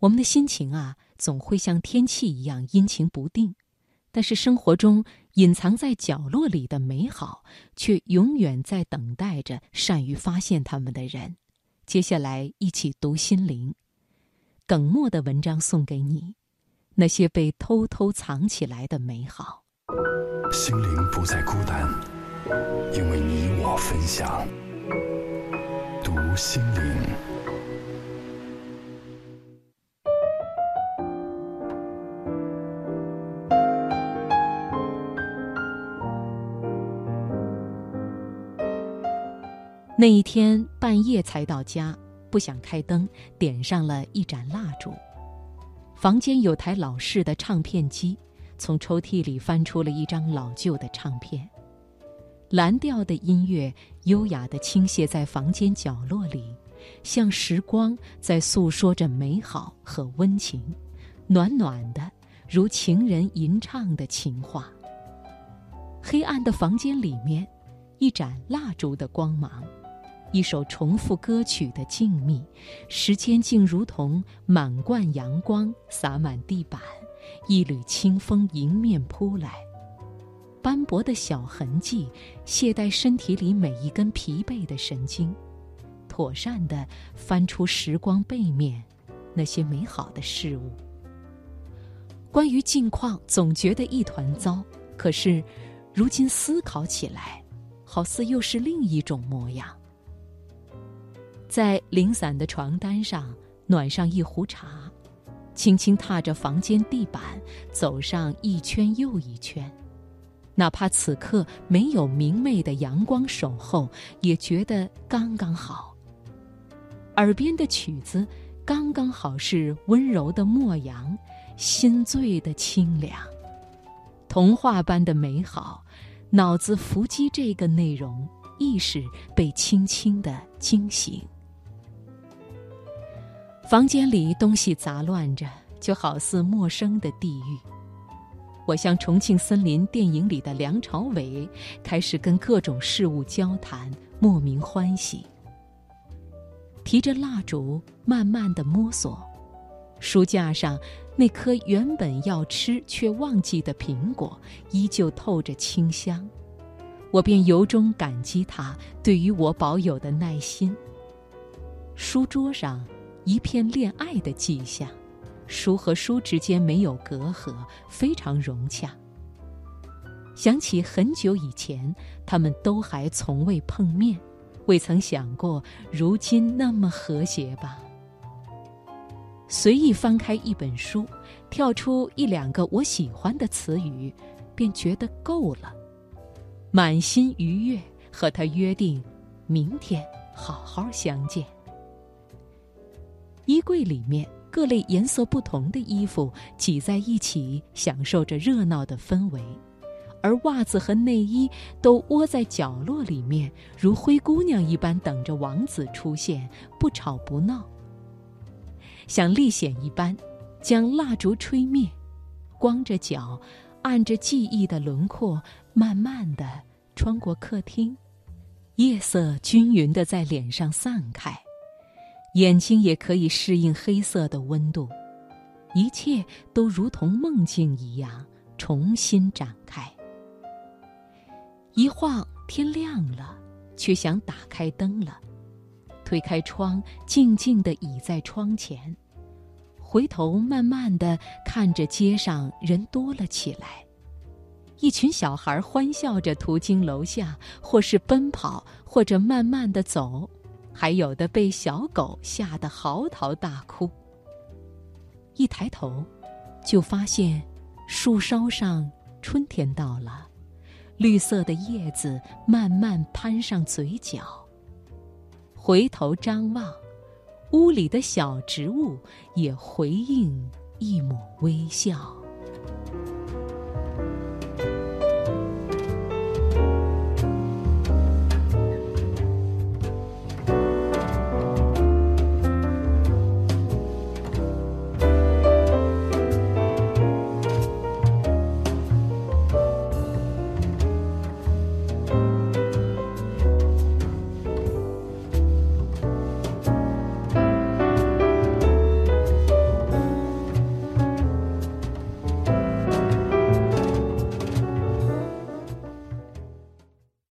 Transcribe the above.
我们的心情啊，总会像天气一样阴晴不定，但是生活中隐藏在角落里的美好，却永远在等待着善于发现它们的人。接下来，一起读心灵。耿墨的文章送给你，那些被偷偷藏起来的美好。心灵不再孤单，因为你我分享。读心灵。那一天半夜才到家。不想开灯，点上了一盏蜡烛。房间有台老式的唱片机，从抽屉里翻出了一张老旧的唱片。蓝调的音乐优雅地倾泻在房间角落里，像时光在诉说着美好和温情，暖暖的，如情人吟唱的情话。黑暗的房间里面，一盏蜡烛的光芒。一首重复歌曲的静谧，时间竟如同满贯阳光洒满地板，一缕清风迎面扑来，斑驳的小痕迹懈怠身体里每一根疲惫的神经，妥善地翻出时光背面那些美好的事物。关于近况，总觉得一团糟，可是如今思考起来，好似又是另一种模样。在零散的床单上暖上一壶茶，轻轻踏着房间地板走上一圈又一圈，哪怕此刻没有明媚的阳光守候，也觉得刚刚好。耳边的曲子刚刚好是温柔的牧羊，心醉的清凉，童话般的美好。脑子伏击这个内容，意识被轻轻的惊醒。房间里东西杂乱着，就好似陌生的地狱。我像《重庆森林》电影里的梁朝伟，开始跟各种事物交谈，莫名欢喜。提着蜡烛，慢慢的摸索，书架上那颗原本要吃却忘记的苹果，依旧透着清香，我便由衷感激他对于我保有的耐心。书桌上。一片恋爱的迹象，书和书之间没有隔阂，非常融洽。想起很久以前，他们都还从未碰面，未曾想过如今那么和谐吧。随意翻开一本书，跳出一两个我喜欢的词语，便觉得够了，满心愉悦，和他约定，明天好好相见。衣柜里面各类颜色不同的衣服挤在一起，享受着热闹的氛围，而袜子和内衣都窝在角落里面，如灰姑娘一般等着王子出现，不吵不闹。像历险一般，将蜡烛吹灭，光着脚，按着记忆的轮廓，慢慢的穿过客厅，夜色均匀的在脸上散开。眼睛也可以适应黑色的温度，一切都如同梦境一样重新展开。一晃天亮了，却想打开灯了，推开窗，静静地倚在窗前，回头慢慢地看着街上人多了起来，一群小孩欢笑着途经楼下，或是奔跑，或者慢慢地走。还有的被小狗吓得嚎啕大哭。一抬头，就发现树梢上春天到了，绿色的叶子慢慢攀上嘴角。回头张望，屋里的小植物也回应一抹微笑。